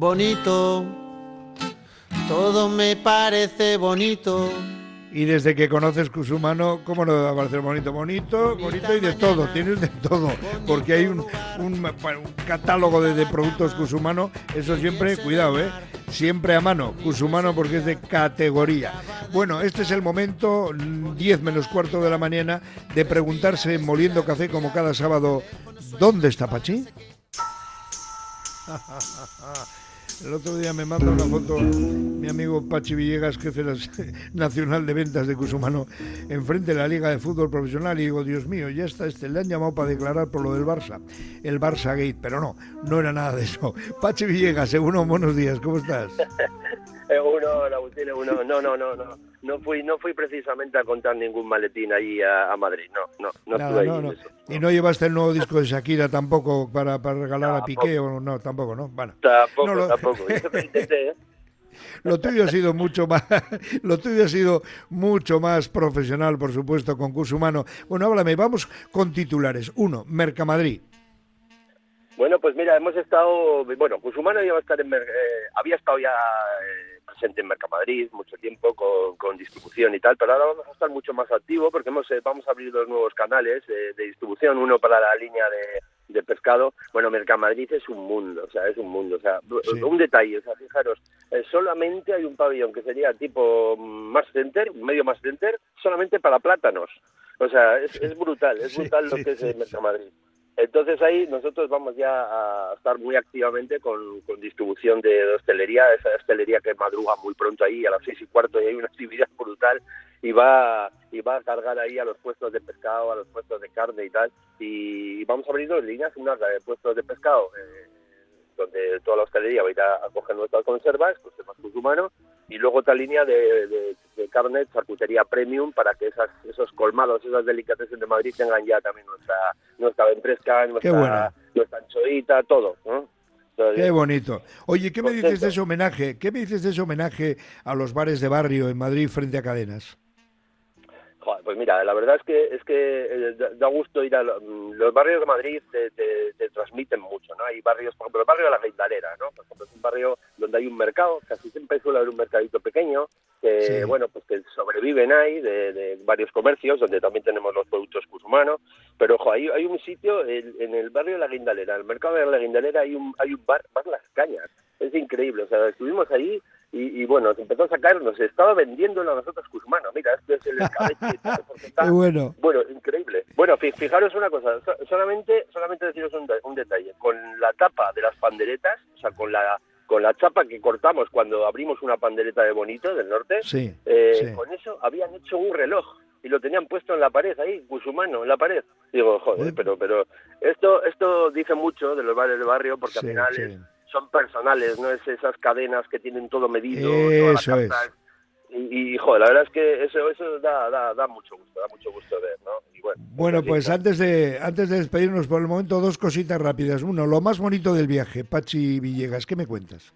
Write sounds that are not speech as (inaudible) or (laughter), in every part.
bonito, todo me parece bonito. Y desde que conoces Cusumano, ¿cómo no va a parecer bonito? Bonito, bonito y de todo, tienes de todo, porque hay un, un, catálogo de, de, productos Cusumano, eso siempre, cuidado, ¿eh? Siempre a mano, Cusumano porque es de categoría. Bueno, este es el momento, 10 menos cuarto de la mañana, de preguntarse, moliendo café como cada sábado, ¿dónde está Pachi? (laughs) El otro día me manda una foto mi amigo Pachi Villegas, jefe (laughs) nacional de ventas de Cusumano, enfrente de la Liga de Fútbol Profesional y digo, Dios mío, ya está este, le han llamado para declarar por lo del Barça, el Barça Gate, pero no, no era nada de eso. (laughs) Pachi Villegas, seguro, buenos días, ¿cómo estás? (laughs) uno, uno, no, no, no, no, no fui, no fui precisamente a contar ningún maletín ahí a, Madrid, no, no, no estuve ahí no, ¿Y no llevaste el nuevo disco de Shakira tampoco para, para regalar a Piqué o no? Tampoco, ¿no? Bueno. Tampoco, tampoco. ¿eh? (laughs) Lo tuyo ha sido mucho más, (laughs) lo tuyo ha sido mucho más profesional, por supuesto, con Humano. Bueno, háblame, vamos con titulares. Uno, Mercamadrid. Bueno, pues mira, hemos estado, bueno, Cusumano ya va a estar en, eh, había estado ya eh, presente en Mercamadrid mucho tiempo con, distribución y tal, pero ahora vamos a estar mucho más activo porque hemos, eh, vamos a abrir dos nuevos canales de distribución, uno para la línea de, pescado. Bueno, Mercamadrid es un mundo, o sea, es un mundo, o sea, un detalle, o sea, fijaros, solamente hay un pabellón que sería tipo más center, medio más center, solamente para plátanos. O sea, es, brutal, es brutal lo que es Mercamadrid. Entonces ahí nosotros vamos ya a estar muy activamente con, distribución de, hostelería, esa hostelería que madruga muy pronto ahí a las seis y cuarto y hay una actividad brutal y va y va a cargar ahí a los puestos de pescado, a los puestos de carne y tal y vamos a abrir dos líneas, una de puestos de pescado eh, donde toda la hostelería va a ir a, coger nuestras conservas, conservas humanos y luego otra línea de, de, de, carne, charcutería premium, para que esas, esos colmados, esas delicatessen de Madrid tengan ya también nuestra nuestra empresa, nuestra, nuestra anchoita, todo. Qué bonito. Oye, ¿qué me dices de ese homenaje? ¿Qué me dices de ese homenaje a los bares de barrio en Madrid frente a cadenas? Pues mira, la verdad es que es que eh, da gusto ir a mm, los barrios de Madrid te, te, transmiten mucho, ¿no? Hay barrios, por ejemplo, el barrio de la Reintalera, ¿no? Por ejemplo, es un barrio donde hay un mercado, casi siempre suele haber un mercadito pequeño, que bueno, pues que sobreviven ahí de, varios comercios, donde también tenemos los productos humanos, pero ojo, hay, hay un sitio en, el barrio de la Guindalera, en el mercado de la Guindalera hay un hay un bar, bar Las Cañas, es increíble, o sea, estuvimos ahí y, bueno, se empezó a sacar, nos estaba vendiéndolo a nosotros Cusmano. Mira, este es el escabeche. (laughs) Qué bueno. Bueno, increíble. Bueno, fijaros una cosa, solamente solamente deciros un, detalle. Con la tapa de las panderetas, o sea, con la con la chapa que cortamos cuando abrimos una pandereta de Bonito del norte, eh, con eso habían hecho un reloj y lo tenían puesto en la pared ahí, Cusumano, en la pared. Digo, joder, pero pero esto esto dice mucho de los bares de barrio porque al final es son personales, no es esas cadenas que tienen todo medido. Eso es. Y, y, joder, la verdad es que eso, eso da, da, da mucho gusto, da mucho gusto ver, ¿no? bueno, pues antes de, antes de despedirnos por el momento, dos cositas rápidas. Uno, lo más bonito del viaje, Pachi Villegas, ¿qué me cuentas?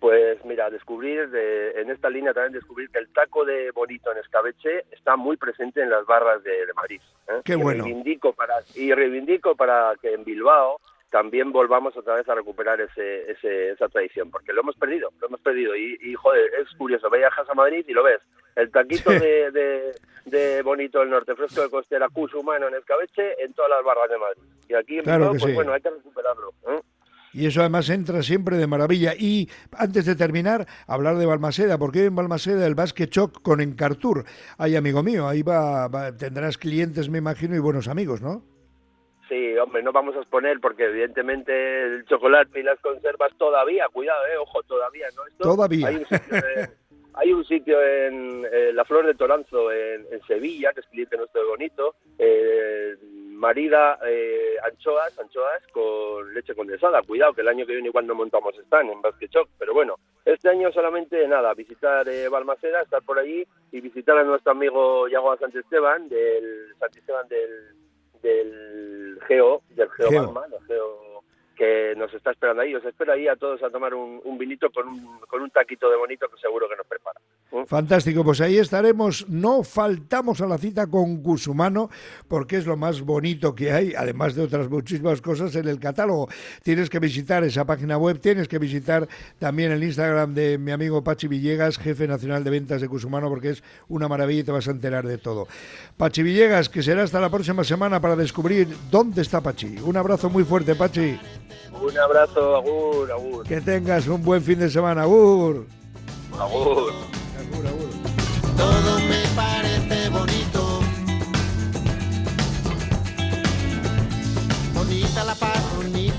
Pues mira, descubrir de, en esta línea también descubrir que el taco de bonito en escabeche está muy presente en las barras de, Madrid. ¿eh? Qué bueno. reivindico para, y reivindico para que en Bilbao también volvamos otra vez a recuperar ese, ese, esa tradición, porque lo hemos perdido, lo hemos perdido. Y, y joder, es curioso, viajas a Madrid y lo ves. El taquito de, de, Bonito del Norte, fresco de costera, cus humano en escabeche, en todas las barras de Madrid. Y aquí en claro pues bueno, hay que recuperarlo. ¿eh? Y eso además entra siempre de maravilla. Y antes de terminar, hablar de Balmaseda, porque en Balmaseda el Basque Choc con Encartur. Ay, amigo mío, ahí va, tendrás clientes, me imagino, y buenos amigos, ¿no? Sí, hombre, no vamos a exponer porque evidentemente el chocolate y las conservas todavía, cuidado, eh, ojo, todavía, ¿no? todavía. Hay un sitio en, (laughs) La Flor de Toranzo, en, Sevilla, que es cliente nuestro bonito, eh, marida eh, anchoas, anchoas con leche condensada. Cuidado, que el año que viene igual no montamos están en Basque Choc, pero bueno, este año solamente nada, visitar eh, Balmaceda, estar por allí y visitar a nuestro amigo Yago Esteban, del Esteban del del Geo, del Geo, Geo que nos está esperando ahí. Os espero ahí a todos a tomar un, vinito con un, taquito de bonito que seguro que nos prepara. ¿eh? Fantástico, pues ahí estaremos. No faltamos a la cita con Cusumano porque es lo más bonito que hay, además de otras muchísimas cosas en el catálogo. Tienes que visitar esa página web, tienes que visitar también el Instagram de mi amigo Pachi Villegas, jefe nacional de ventas de Cusumano, porque es una maravilla y te vas a enterar de todo. Pachi Villegas, que será hasta la próxima semana para descubrir dónde está Pachi. Un abrazo muy fuerte, Pachi. Un abrazo, Agur, Agur. Que tengas un buen fin de semana, Agur. Agur. Todo me parece bonito. Bonita la paz,